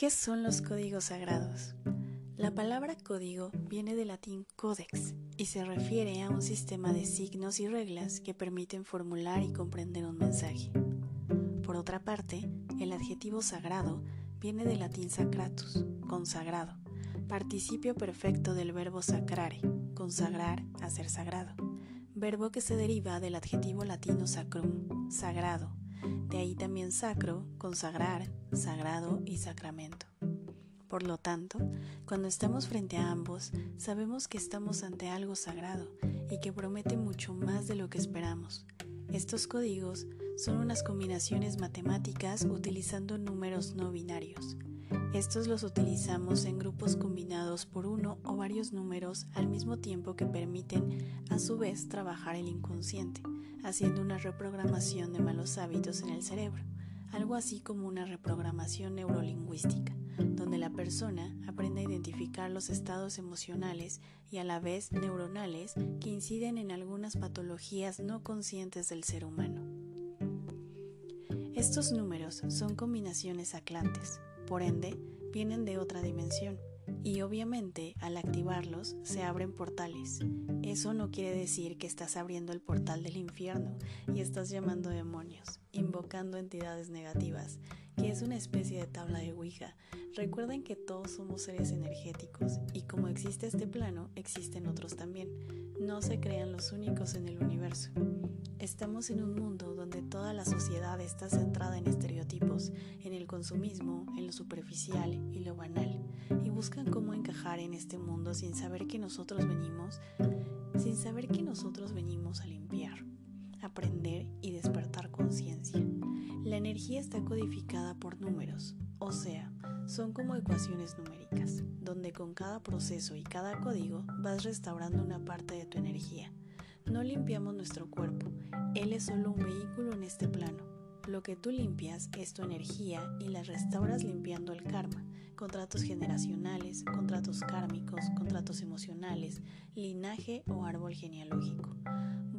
¿Qué son los códigos sagrados? La palabra código viene del latín codex y se refiere a un sistema de signos y reglas que permiten formular y comprender un mensaje. Por otra parte, el adjetivo sagrado viene del latín sacratus, consagrado, participio perfecto del verbo sacrare, consagrar, hacer sagrado, verbo que se deriva del adjetivo latino sacrum, sagrado, de ahí también sacro, consagrar, sagrado y sacramento. Por lo tanto, cuando estamos frente a ambos, sabemos que estamos ante algo sagrado y que promete mucho más de lo que esperamos. Estos códigos son unas combinaciones matemáticas utilizando números no binarios. Estos los utilizamos en grupos combinados por uno o varios números al mismo tiempo que permiten a su vez trabajar el inconsciente haciendo una reprogramación de malos hábitos en el cerebro, algo así como una reprogramación neurolingüística, donde la persona aprende a identificar los estados emocionales y a la vez neuronales que inciden en algunas patologías no conscientes del ser humano. Estos números son combinaciones aclantes, por ende, vienen de otra dimensión y obviamente al activarlos se abren portales. Eso no quiere decir que estás abriendo el portal del infierno y estás llamando demonios, invocando entidades negativas, que es una especie de tabla de Ouija. Recuerden que todos somos seres energéticos y como existe este plano, existen otros también. No se crean los únicos en el universo. Estamos en un mundo donde toda la sociedad está centrada en estereotipos, en el consumismo, en lo superficial y lo banal, y buscan cómo encajar en este mundo sin saber que nosotros venimos, sin saber que nosotros venimos a energía está codificada por números, o sea, son como ecuaciones numéricas, donde con cada proceso y cada código vas restaurando una parte de tu energía. No limpiamos nuestro cuerpo, él es solo un vehículo en este plano. Lo que tú limpias es tu energía y la restauras limpiando el karma, contratos generacionales, contratos kármicos, contratos emocionales, linaje o árbol genealógico,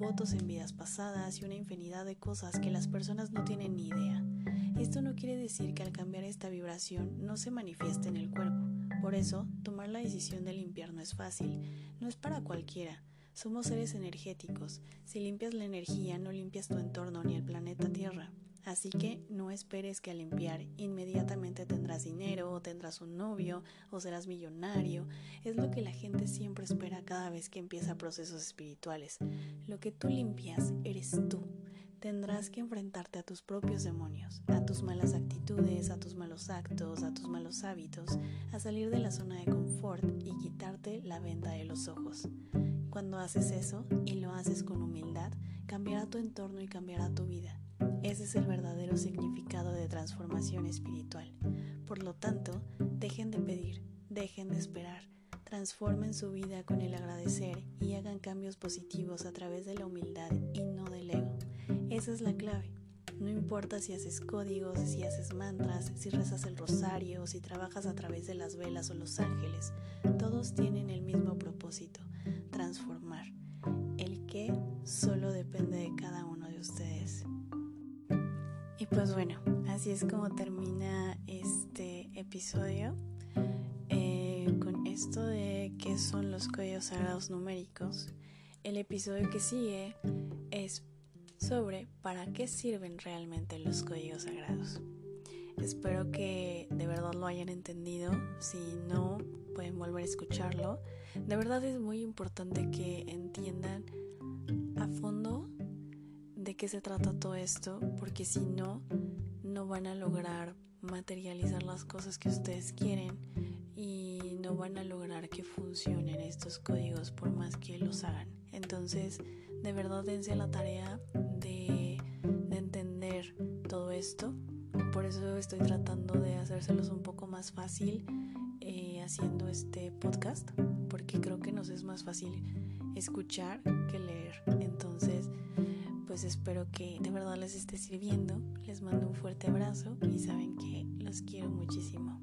votos en vidas pasadas y una infinidad de cosas que las personas no tienen ni idea. Esto no quiere decir que al cambiar esta vibración no se manifieste en el cuerpo. Por eso, tomar la decisión de limpiar no es fácil, no es para cualquiera. Somos seres energéticos. Si limpias la energía, no limpias tu entorno ni el planeta Tierra. Así que no esperes que al limpiar inmediatamente tendrás dinero o tendrás un novio o serás millonario. Es lo que la gente siempre espera cada vez que empieza procesos espirituales. Lo que tú limpias eres tú. Tendrás que enfrentarte a tus propios demonios, a tus malas actitudes, a tus malos actos, a tus malos hábitos, a salir de la zona de confort y quitarte la venda de los ojos. Cuando haces eso y lo haces con humildad, cambiará tu entorno y cambiará tu vida. Ese es el verdadero significado de transformación espiritual. Por lo tanto, dejen de pedir, dejen de esperar, transformen su vida con el agradecer y hagan cambios positivos a través de la humildad y no del ego. Esa es la clave. No importa si haces códigos, si haces mantras, si rezas el rosario, si trabajas a través de las velas o los ángeles, todos tienen el mismo propósito, transformar. El que solo depende de cada uno de ustedes. Pues bueno, así es como termina este episodio. Eh, con esto de qué son los códigos sagrados numéricos, el episodio que sigue es sobre para qué sirven realmente los códigos sagrados. Espero que de verdad lo hayan entendido. Si no, pueden volver a escucharlo. De verdad es muy importante que entiendan a fondo de qué se trata todo esto, porque si no, no van a lograr materializar las cosas que ustedes quieren y no van a lograr que funcionen estos códigos por más que los hagan. Entonces, de verdad dense la tarea de, entender todo esto. Por eso estoy tratando de hacérselos un poco más fácil eh, haciendo este podcast, porque creo que nos es más fácil escuchar que leer. Entonces, pues espero que de verdad les esté sirviendo. Les mando un fuerte abrazo y saben que los quiero muchísimo.